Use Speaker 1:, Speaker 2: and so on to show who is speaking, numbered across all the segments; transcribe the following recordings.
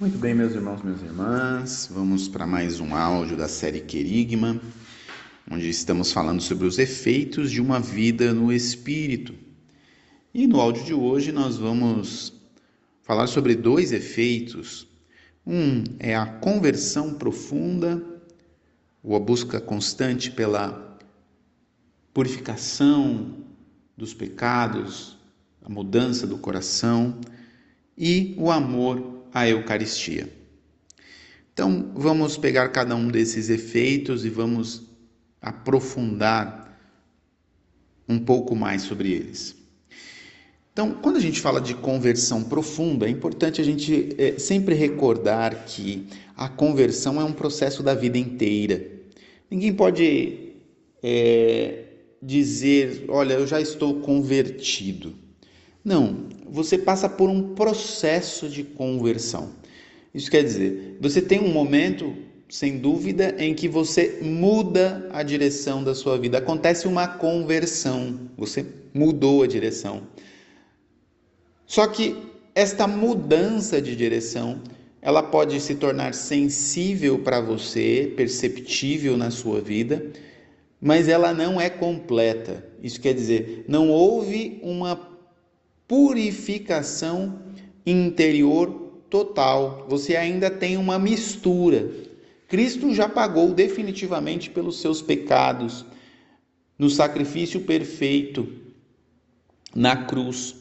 Speaker 1: Muito bem, meus irmãos, minhas irmãs, vamos para mais um áudio da série Querigma, onde estamos falando sobre os efeitos de uma vida no Espírito. E no áudio de hoje nós vamos falar sobre dois efeitos. Um é a conversão profunda, ou a busca constante pela purificação dos pecados, a mudança do coração, e o amor a Eucaristia. Então, vamos pegar cada um desses efeitos e vamos aprofundar um pouco mais sobre eles. Então, quando a gente fala de conversão profunda, é importante a gente é, sempre recordar que a conversão é um processo da vida inteira. Ninguém pode é, dizer, olha, eu já estou convertido. Não, você passa por um processo de conversão. Isso quer dizer, você tem um momento, sem dúvida, em que você muda a direção da sua vida. Acontece uma conversão, você mudou a direção. Só que esta mudança de direção, ela pode se tornar sensível para você, perceptível na sua vida, mas ela não é completa. Isso quer dizer, não houve uma purificação interior total. Você ainda tem uma mistura. Cristo já pagou definitivamente pelos seus pecados no sacrifício perfeito na cruz.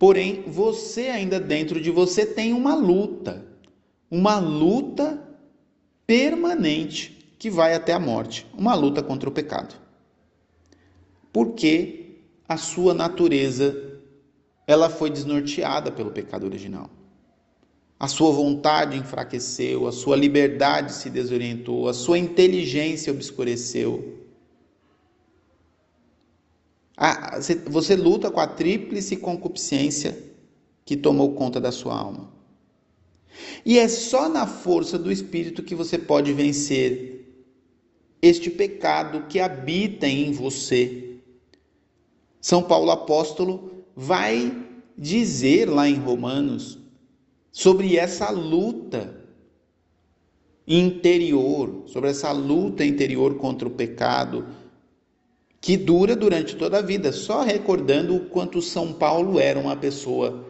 Speaker 1: Porém, você ainda dentro de você tem uma luta, uma luta permanente que vai até a morte, uma luta contra o pecado. Porque a sua natureza ela foi desnorteada pelo pecado original. A sua vontade enfraqueceu, a sua liberdade se desorientou, a sua inteligência obscureceu. você luta com a tríplice concupiscência que tomou conta da sua alma. E é só na força do Espírito que você pode vencer este pecado que habita em você. São Paulo apóstolo vai dizer lá em Romanos sobre essa luta interior, sobre essa luta interior contra o pecado que dura durante toda a vida, só recordando o quanto São Paulo era uma pessoa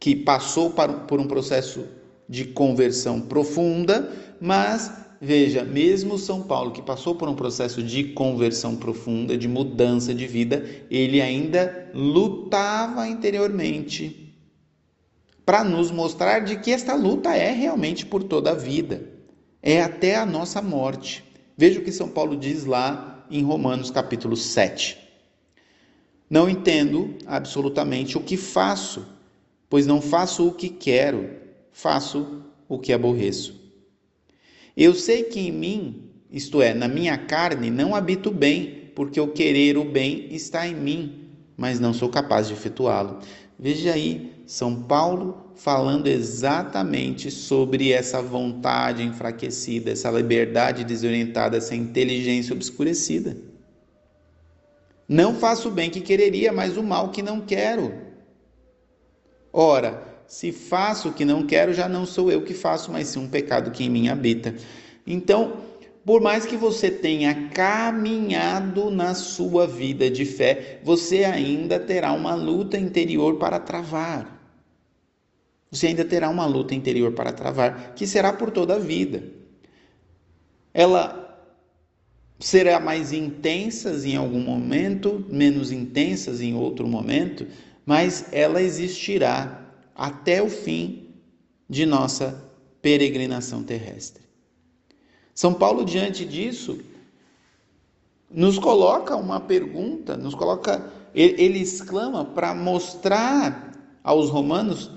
Speaker 1: que passou por um processo de conversão profunda, mas Veja, mesmo São Paulo, que passou por um processo de conversão profunda, de mudança de vida, ele ainda lutava interiormente para nos mostrar de que esta luta é realmente por toda a vida, é até a nossa morte. Veja o que São Paulo diz lá em Romanos capítulo 7. Não entendo absolutamente o que faço, pois não faço o que quero, faço o que aborreço. Eu sei que em mim, isto é, na minha carne, não habito bem, porque o querer o bem está em mim, mas não sou capaz de efetuá-lo. Veja aí, São Paulo falando exatamente sobre essa vontade enfraquecida, essa liberdade desorientada, essa inteligência obscurecida. Não faço o bem que quereria, mas o mal que não quero. Ora, se faço o que não quero, já não sou eu que faço, mas sim um pecado que em mim habita. Então, por mais que você tenha caminhado na sua vida de fé, você ainda terá uma luta interior para travar. Você ainda terá uma luta interior para travar, que será por toda a vida. Ela será mais intensas em algum momento, menos intensas em outro momento, mas ela existirá até o fim de nossa peregrinação terrestre. São Paulo, diante disso, nos coloca uma pergunta, nos coloca, ele exclama para mostrar aos romanos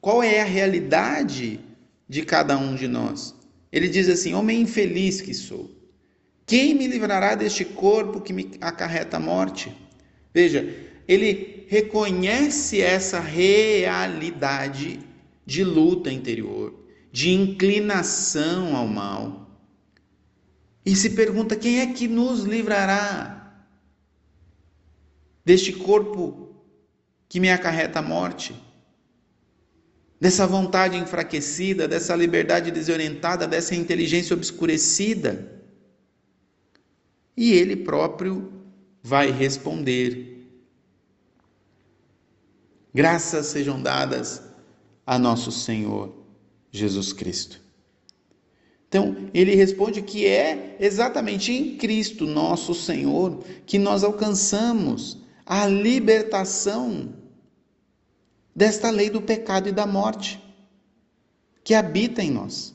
Speaker 1: qual é a realidade de cada um de nós. Ele diz assim: Homem infeliz que sou, quem me livrará deste corpo que me acarreta a morte? Veja, ele reconhece essa realidade de luta interior, de inclinação ao mal. E se pergunta: quem é que nos livrará deste corpo que me acarreta a morte? dessa vontade enfraquecida, dessa liberdade desorientada, dessa inteligência obscurecida. E ele próprio vai responder: Graças sejam dadas a nosso Senhor Jesus Cristo. Então, ele responde que é exatamente em Cristo, nosso Senhor, que nós alcançamos a libertação desta lei do pecado e da morte que habita em nós.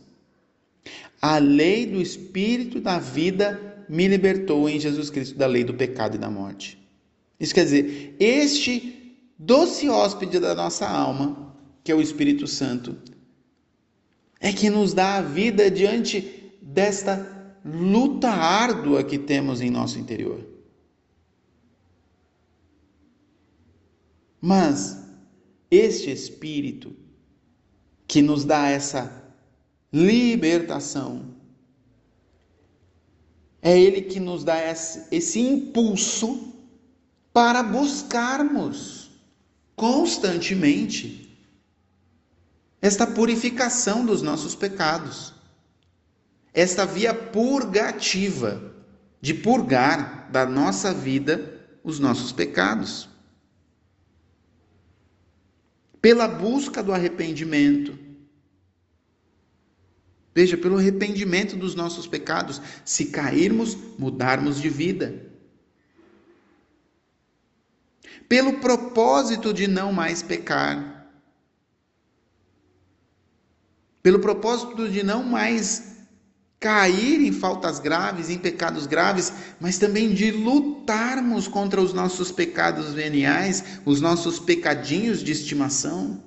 Speaker 1: A lei do Espírito da vida me libertou em Jesus Cristo da lei do pecado e da morte. Isso quer dizer, este doce hóspede da nossa alma, que é o Espírito Santo, é que nos dá a vida diante desta luta árdua que temos em nosso interior. Mas este Espírito que nos dá essa libertação, é Ele que nos dá esse, esse impulso para buscarmos constantemente esta purificação dos nossos pecados, esta via purgativa de purgar da nossa vida os nossos pecados pela busca do arrependimento. Veja, pelo arrependimento dos nossos pecados, se cairmos, mudarmos de vida. Pelo propósito de não mais pecar. Pelo propósito de não mais cair em faltas graves, em pecados graves, mas também de lutarmos contra os nossos pecados veniais, os nossos pecadinhos de estimação.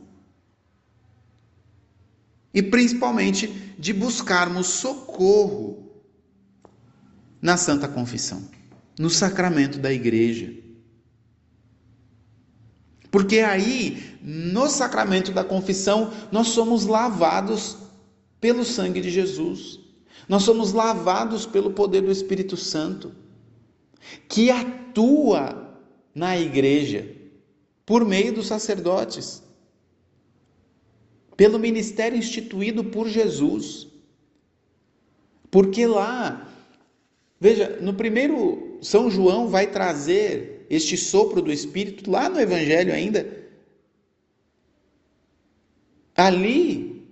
Speaker 1: E principalmente de buscarmos socorro na Santa Confissão, no sacramento da igreja. Porque aí, no sacramento da confissão, nós somos lavados pelo sangue de Jesus. Nós somos lavados pelo poder do Espírito Santo, que atua na igreja por meio dos sacerdotes, pelo ministério instituído por Jesus. Porque lá, veja, no primeiro São João vai trazer este sopro do Espírito, lá no Evangelho ainda, ali,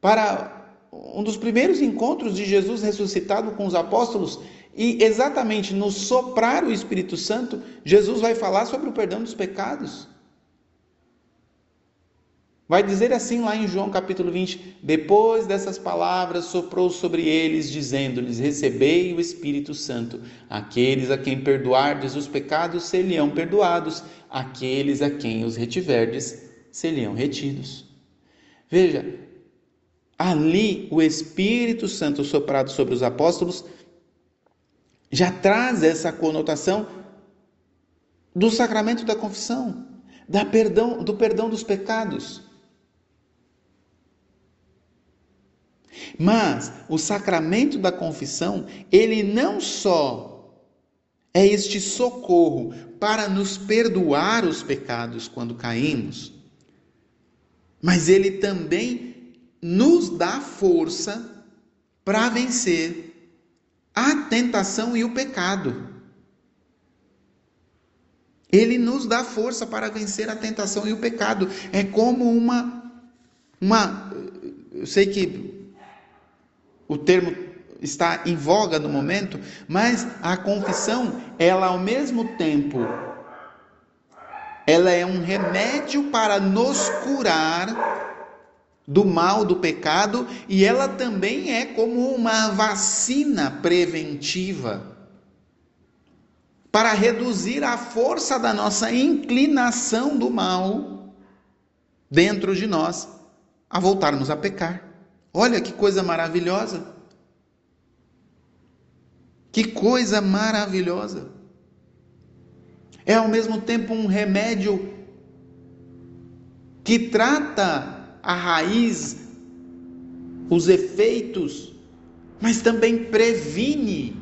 Speaker 1: para um dos primeiros encontros de Jesus ressuscitado com os apóstolos, e exatamente no soprar o Espírito Santo, Jesus vai falar sobre o perdão dos pecados. Vai dizer assim lá em João capítulo 20: Depois dessas palavras, soprou sobre eles, dizendo-lhes: Recebei o Espírito Santo. Aqueles a quem perdoardes os pecados, serão perdoados. Aqueles a quem os retiverdes, serão retidos. Veja, ali o Espírito Santo soprado sobre os apóstolos já traz essa conotação do sacramento da confissão, da perdão, do perdão dos pecados. Mas o sacramento da confissão, ele não só é este socorro para nos perdoar os pecados quando caímos, mas ele também nos dá força para vencer a tentação e o pecado. Ele nos dá força para vencer a tentação e o pecado. É como uma uma eu sei que o termo está em voga no momento, mas a confissão, ela ao mesmo tempo ela é um remédio para nos curar do mal, do pecado, e ela também é como uma vacina preventiva para reduzir a força da nossa inclinação do mal dentro de nós a voltarmos a pecar. Olha que coisa maravilhosa! Que coisa maravilhosa! É ao mesmo tempo um remédio que trata a raiz, os efeitos, mas também previne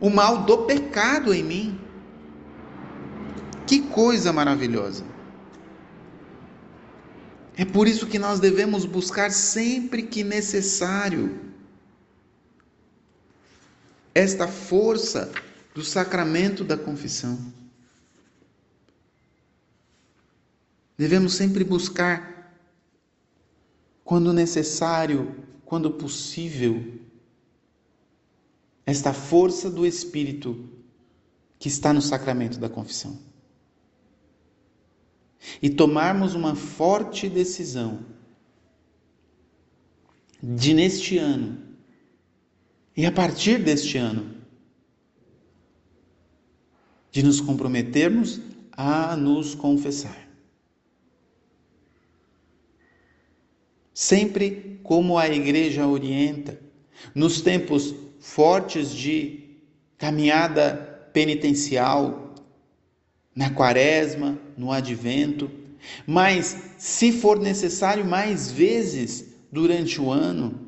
Speaker 1: o mal do pecado em mim. Que coisa maravilhosa! É por isso que nós devemos buscar sempre que necessário esta força do sacramento da confissão. Devemos sempre buscar, quando necessário, quando possível, esta força do Espírito que está no sacramento da confissão. E tomarmos uma forte decisão de neste ano e a partir deste ano de nos comprometermos a nos confessar. Sempre como a igreja orienta, nos tempos fortes de caminhada penitencial, na quaresma, no advento, mas se for necessário mais vezes durante o ano,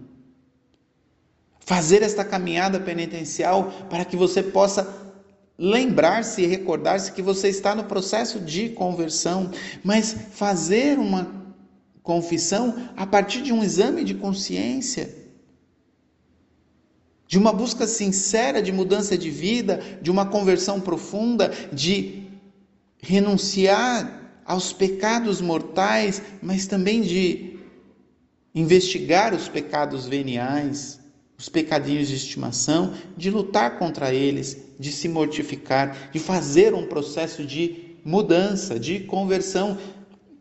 Speaker 1: fazer esta caminhada penitencial para que você possa lembrar-se e recordar-se que você está no processo de conversão, mas fazer uma confissão a partir de um exame de consciência, de uma busca sincera de mudança de vida, de uma conversão profunda, de renunciar aos pecados mortais, mas também de investigar os pecados veniais, os pecadinhos de estimação, de lutar contra eles, de se mortificar, de fazer um processo de mudança, de conversão,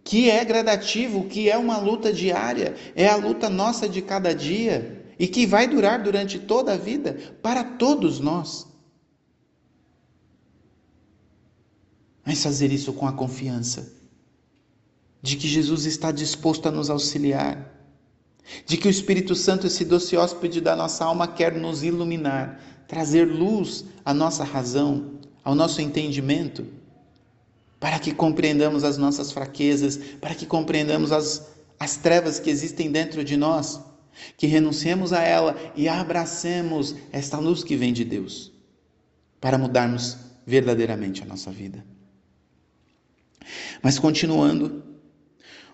Speaker 1: que é gradativo, que é uma luta diária, é a luta nossa de cada dia e que vai durar durante toda a vida para todos nós. Mas fazer isso com a confiança de que Jesus está disposto a nos auxiliar, de que o Espírito Santo, esse doce hóspede da nossa alma, quer nos iluminar, trazer luz à nossa razão, ao nosso entendimento para que compreendamos as nossas fraquezas, para que compreendamos as, as trevas que existem dentro de nós, que renunciemos a ela e abracemos esta luz que vem de Deus, para mudarmos verdadeiramente a nossa vida. Mas continuando,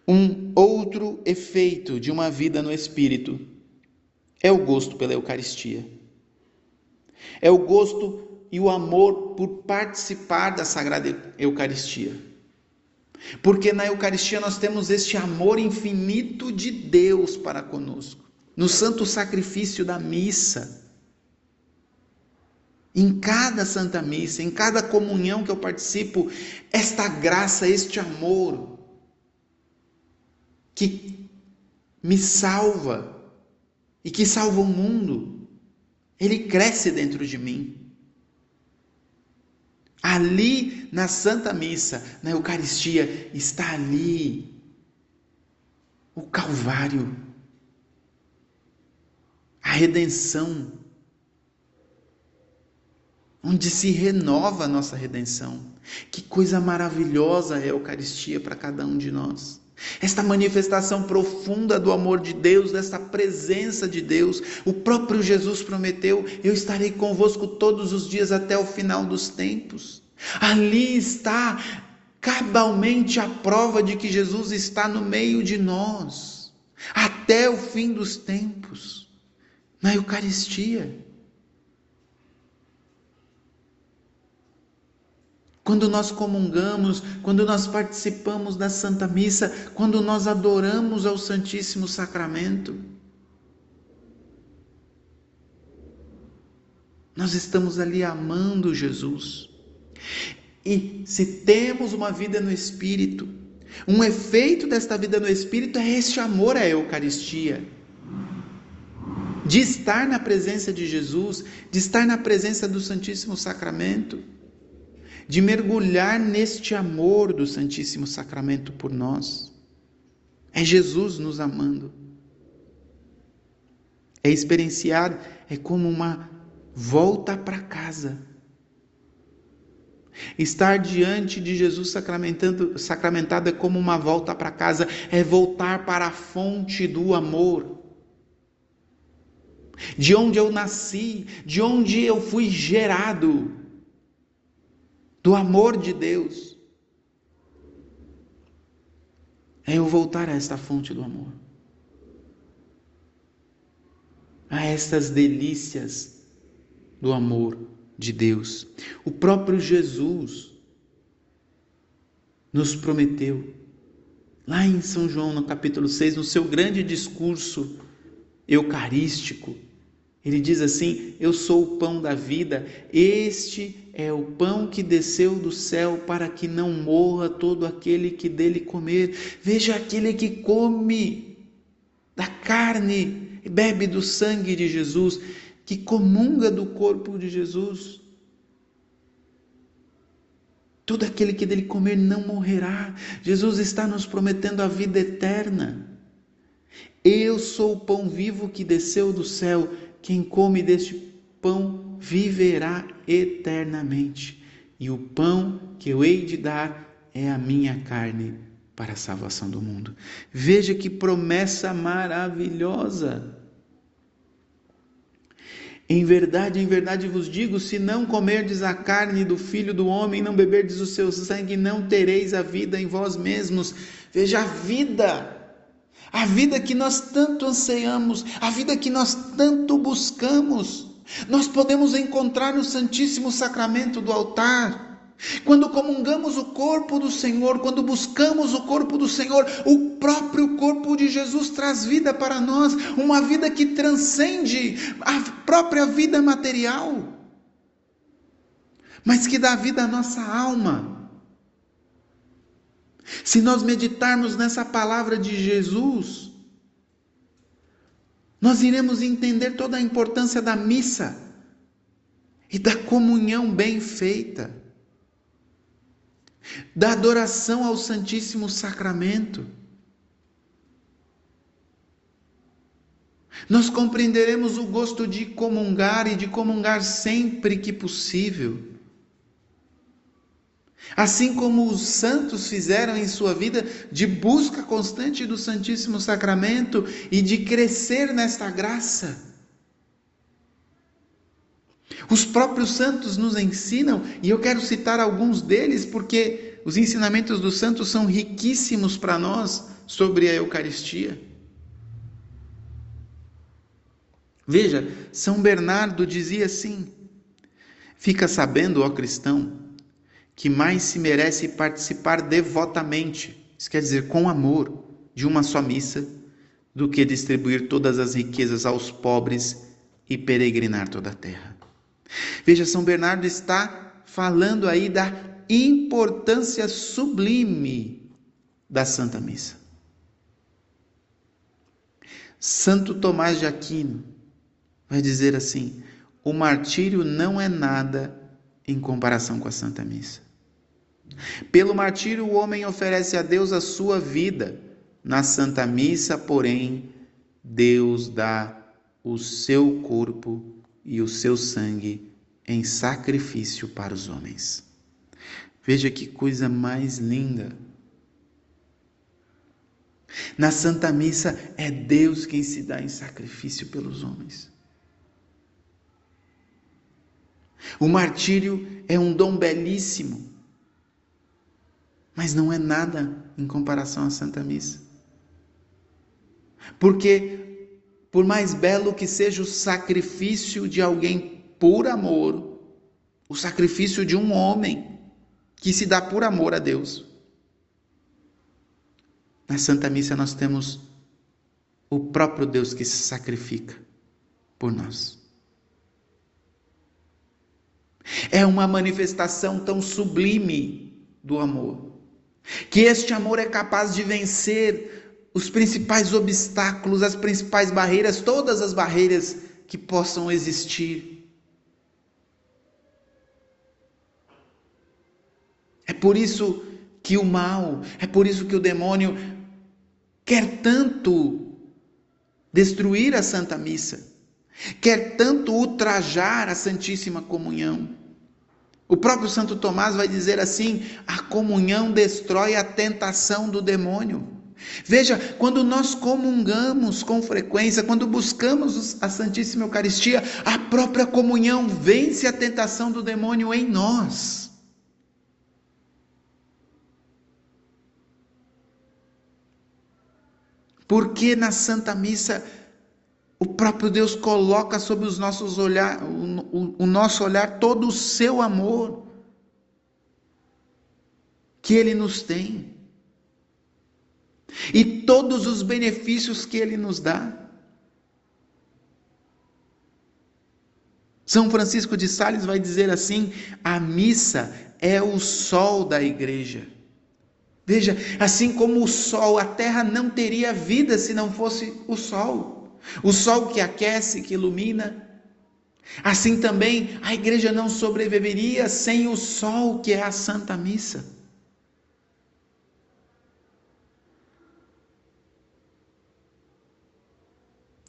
Speaker 1: um outro efeito de uma vida no Espírito é o gosto pela Eucaristia. É o gosto e o amor por participar da Sagrada Eucaristia. Porque na Eucaristia nós temos este amor infinito de Deus para conosco, no santo sacrifício da missa. Em cada Santa Missa, em cada comunhão que eu participo, esta graça, este amor que me salva e que salva o mundo, ele cresce dentro de mim. Ali na Santa Missa, na Eucaristia, está ali o Calvário, a redenção, onde se renova a nossa redenção. Que coisa maravilhosa é a Eucaristia para cada um de nós. Esta manifestação profunda do amor de Deus, desta presença de Deus, o próprio Jesus prometeu: Eu estarei convosco todos os dias até o final dos tempos. Ali está cabalmente a prova de que Jesus está no meio de nós, até o fim dos tempos, na Eucaristia. Quando nós comungamos, quando nós participamos da Santa Missa, quando nós adoramos ao Santíssimo Sacramento, nós estamos ali amando Jesus. E se temos uma vida no Espírito, um efeito desta vida no Espírito é este amor à Eucaristia. De estar na presença de Jesus, de estar na presença do Santíssimo Sacramento de mergulhar neste amor do Santíssimo Sacramento por nós. É Jesus nos amando. É experienciar, é como uma volta para casa. Estar diante de Jesus sacramentado, sacramentado é como uma volta para casa, é voltar para a fonte do amor. De onde eu nasci, de onde eu fui gerado do amor de Deus. é eu voltar a esta fonte do amor, a estas delícias do amor de Deus. O próprio Jesus nos prometeu, lá em São João, no capítulo 6, no seu grande discurso eucarístico, ele diz assim: Eu sou o pão da vida, este é o pão que desceu do céu para que não morra todo aquele que dele comer. Veja aquele que come da carne e bebe do sangue de Jesus, que comunga do corpo de Jesus. Todo aquele que dele comer não morrerá. Jesus está nos prometendo a vida eterna. Eu sou o pão vivo que desceu do céu. Quem come deste pão viverá eternamente. E o pão que eu hei de dar é a minha carne para a salvação do mundo. Veja que promessa maravilhosa. Em verdade, em verdade vos digo: se não comerdes a carne do filho do homem, não beberdes o seu sangue, não tereis a vida em vós mesmos. Veja a vida a vida que nós tanto anseiamos, a vida que nós tanto buscamos, nós podemos encontrar no Santíssimo Sacramento do altar. Quando comungamos o corpo do Senhor, quando buscamos o corpo do Senhor, o próprio corpo de Jesus traz vida para nós, uma vida que transcende a própria vida material, mas que dá vida à nossa alma. Se nós meditarmos nessa palavra de Jesus, nós iremos entender toda a importância da missa e da comunhão bem feita, da adoração ao Santíssimo Sacramento. Nós compreenderemos o gosto de comungar e de comungar sempre que possível. Assim como os santos fizeram em sua vida de busca constante do Santíssimo Sacramento e de crescer nesta graça. Os próprios santos nos ensinam, e eu quero citar alguns deles porque os ensinamentos dos santos são riquíssimos para nós sobre a Eucaristia. Veja, São Bernardo dizia assim: Fica sabendo, ó cristão, que mais se merece participar devotamente, isso quer dizer com amor, de uma só missa, do que distribuir todas as riquezas aos pobres e peregrinar toda a terra. Veja, São Bernardo está falando aí da importância sublime da Santa Missa. Santo Tomás de Aquino vai dizer assim: o martírio não é nada em comparação com a Santa Missa. Pelo martírio, o homem oferece a Deus a sua vida. Na Santa Missa, porém, Deus dá o seu corpo e o seu sangue em sacrifício para os homens. Veja que coisa mais linda. Na Santa Missa é Deus quem se dá em sacrifício pelos homens. O martírio é um dom belíssimo mas não é nada em comparação à Santa Missa. Porque, por mais belo que seja o sacrifício de alguém por amor, o sacrifício de um homem que se dá por amor a Deus, na Santa Missa nós temos o próprio Deus que se sacrifica por nós. É uma manifestação tão sublime do amor que este amor é capaz de vencer os principais obstáculos, as principais barreiras, todas as barreiras que possam existir. É por isso que o mal, é por isso que o demônio quer tanto destruir a Santa Missa, quer tanto ultrajar a Santíssima Comunhão. O próprio Santo Tomás vai dizer assim: a comunhão destrói a tentação do demônio. Veja, quando nós comungamos com frequência, quando buscamos a Santíssima Eucaristia, a própria comunhão vence a tentação do demônio em nós. Porque na Santa Missa o próprio Deus coloca sobre os nossos olhar, o, o, o nosso olhar todo o seu amor que ele nos tem e todos os benefícios que ele nos dá. São Francisco de Sales vai dizer assim: a missa é o sol da igreja. Veja, assim como o sol, a terra não teria vida se não fosse o sol. O sol que aquece, que ilumina. Assim também a igreja não sobreviveria sem o sol que é a Santa Missa.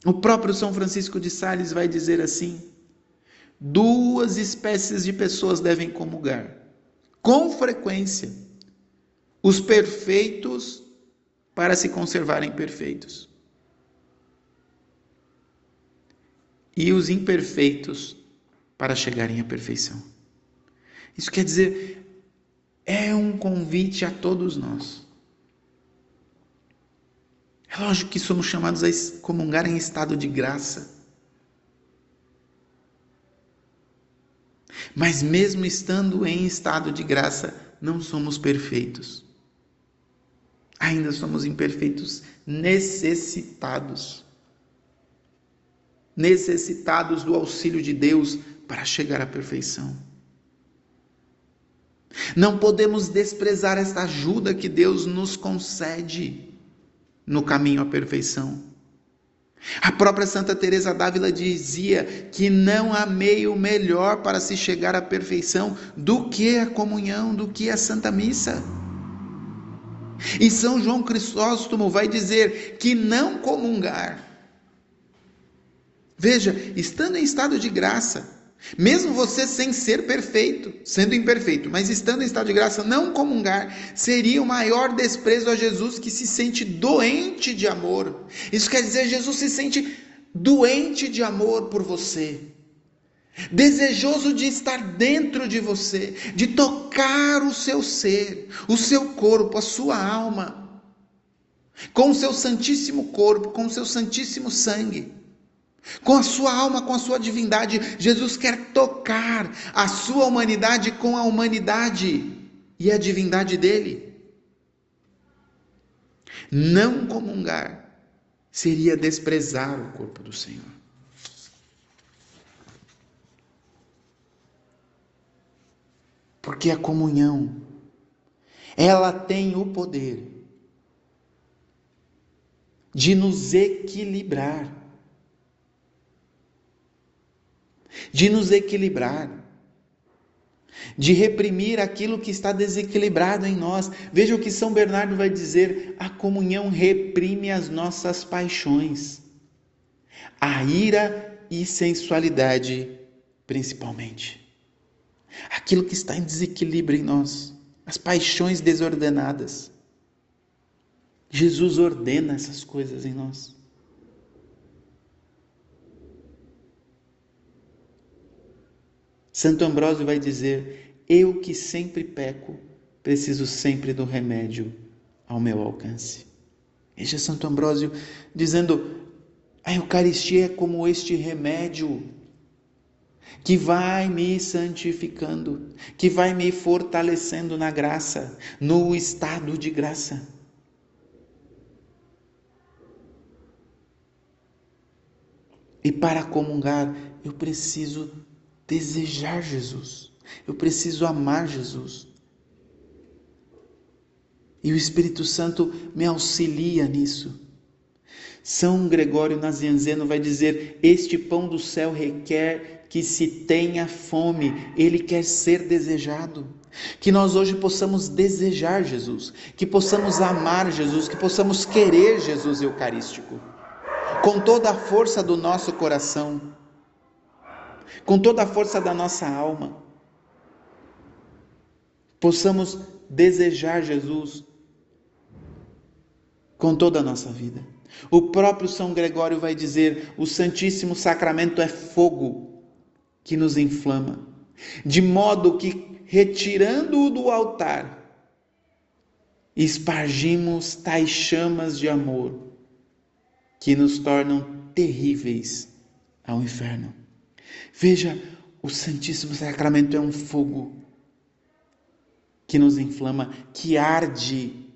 Speaker 1: O próprio São Francisco de Sales vai dizer assim: duas espécies de pessoas devem comungar, com frequência, os perfeitos para se conservarem perfeitos, e os imperfeitos para chegarem à perfeição. Isso quer dizer, é um convite a todos nós. É lógico que somos chamados a comungar em estado de graça. Mas mesmo estando em estado de graça, não somos perfeitos. Ainda somos imperfeitos, necessitados necessitados do auxílio de Deus para chegar à perfeição. Não podemos desprezar esta ajuda que Deus nos concede no caminho à perfeição. A própria Santa Teresa d'Ávila dizia que não há meio melhor para se chegar à perfeição do que a comunhão, do que a Santa Missa. E São João Crisóstomo vai dizer que não comungar Veja, estando em estado de graça, mesmo você sem ser perfeito, sendo imperfeito, mas estando em estado de graça, não comungar, seria o maior desprezo a Jesus que se sente doente de amor. Isso quer dizer, Jesus se sente doente de amor por você, desejoso de estar dentro de você, de tocar o seu ser, o seu corpo, a sua alma, com o seu santíssimo corpo, com o seu santíssimo sangue. Com a sua alma, com a sua divindade, Jesus quer tocar a sua humanidade com a humanidade e a divindade dele. Não comungar seria desprezar o corpo do Senhor. Porque a comunhão, ela tem o poder de nos equilibrar de nos equilibrar, de reprimir aquilo que está desequilibrado em nós. Veja o que São Bernardo vai dizer: a comunhão reprime as nossas paixões, a ira e sensualidade, principalmente. Aquilo que está em desequilíbrio em nós, as paixões desordenadas. Jesus ordena essas coisas em nós. Santo Ambrósio vai dizer: Eu que sempre peco, preciso sempre do remédio ao meu alcance. Veja Santo Ambrósio dizendo: a Eucaristia é como este remédio que vai me santificando, que vai me fortalecendo na graça, no estado de graça. E para comungar, eu preciso desejar Jesus. Eu preciso amar Jesus. E o Espírito Santo me auxilia nisso. São Gregório Nazianzeno vai dizer: Este pão do céu requer que se tenha fome, ele quer ser desejado. Que nós hoje possamos desejar Jesus, que possamos amar Jesus, que possamos querer Jesus Eucarístico, com toda a força do nosso coração com toda a força da nossa alma, possamos desejar Jesus com toda a nossa vida. O próprio São Gregório vai dizer: o Santíssimo Sacramento é fogo que nos inflama, de modo que, retirando-o do altar, espargimos tais chamas de amor que nos tornam terríveis ao inferno. Veja, o Santíssimo Sacramento é um fogo que nos inflama, que arde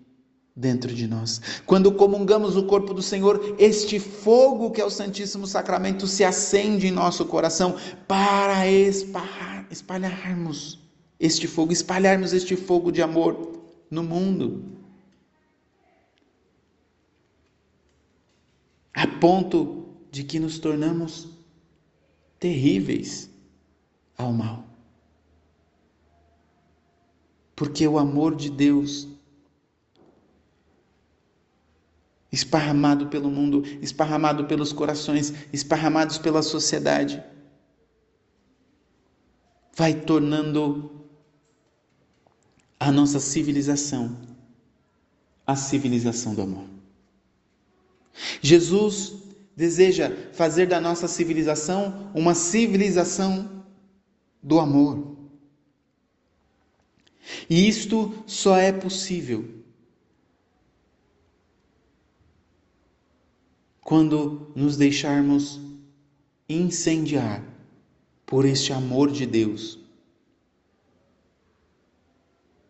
Speaker 1: dentro de nós. Quando comungamos o corpo do Senhor, este fogo que é o Santíssimo Sacramento se acende em nosso coração para espalhar, espalharmos este fogo, espalharmos este fogo de amor no mundo. A ponto de que nos tornamos terríveis ao mal. Porque o amor de Deus esparramado pelo mundo, esparramado pelos corações, esparramados pela sociedade, vai tornando a nossa civilização a civilização do amor. Jesus deseja fazer da nossa civilização uma civilização do amor. E isto só é possível quando nos deixarmos incendiar por este amor de Deus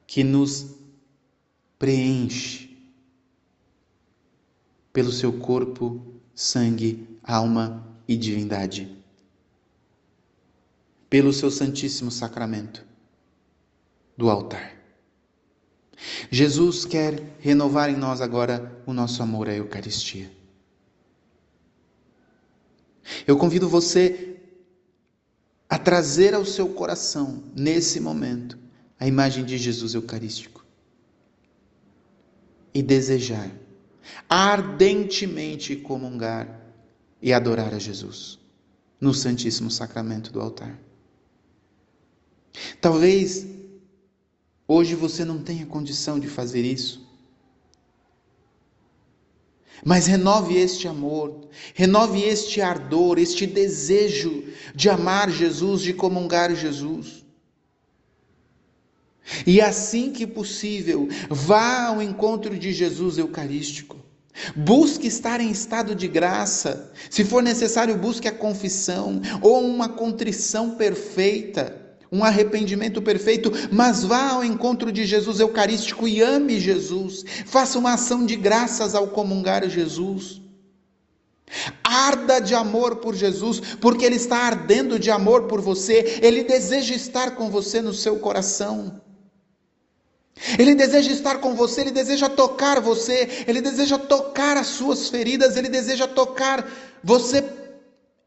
Speaker 1: que nos preenche pelo seu corpo, sangue, alma e divindade, pelo seu Santíssimo Sacramento do altar. Jesus quer renovar em nós agora o nosso amor à Eucaristia. Eu convido você a trazer ao seu coração, nesse momento, a imagem de Jesus Eucarístico e desejar ardentemente comungar e adorar a Jesus no Santíssimo Sacramento do altar. Talvez hoje você não tenha condição de fazer isso, mas renove este amor, renove este ardor, este desejo de amar Jesus, de comungar Jesus. E assim que possível, vá ao encontro de Jesus Eucarístico. Busque estar em estado de graça. Se for necessário, busque a confissão ou uma contrição perfeita um arrependimento perfeito, mas vá ao encontro de Jesus Eucarístico e ame Jesus. Faça uma ação de graças ao comungar Jesus. Arda de amor por Jesus, porque Ele está ardendo de amor por você, Ele deseja estar com você no seu coração. Ele deseja estar com você, Ele deseja tocar você, Ele deseja tocar as suas feridas, Ele deseja tocar você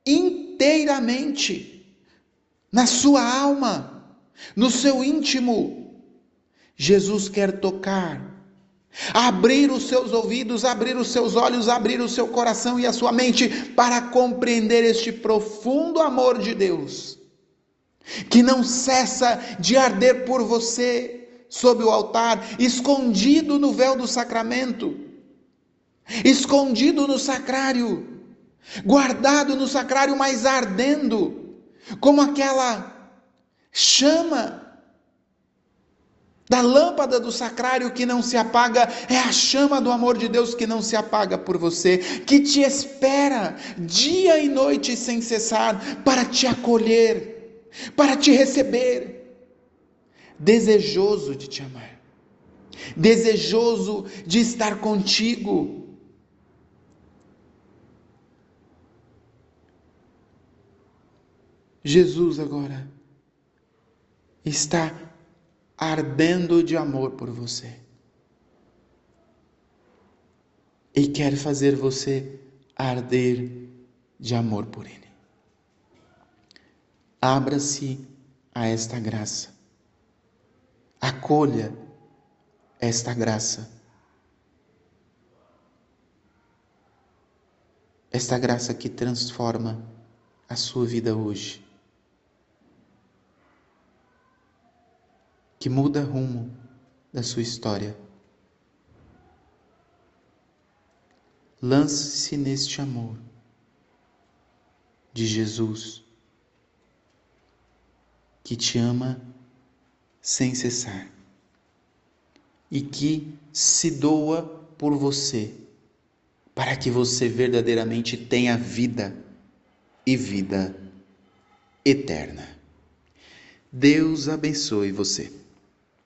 Speaker 1: inteiramente na sua alma, no seu íntimo. Jesus quer tocar, abrir os seus ouvidos, abrir os seus olhos, abrir o seu coração e a sua mente para compreender este profundo amor de Deus, que não cessa de arder por você sob o altar, escondido no véu do sacramento, escondido no sacrário, guardado no sacrário, mas ardendo como aquela chama da lâmpada do sacrário que não se apaga, é a chama do amor de Deus que não se apaga por você, que te espera dia e noite sem cessar para te acolher, para te receber, desejoso de te amar, desejoso de estar contigo. Jesus agora está ardendo de amor por você e quer fazer você arder de amor por Ele. Abra-se a esta graça, acolha esta graça. Esta graça que transforma a sua vida hoje. que muda rumo da sua história. Lance-se neste amor de Jesus, que te ama sem cessar e que se doa por você para que você verdadeiramente tenha vida e vida eterna. Deus abençoe você.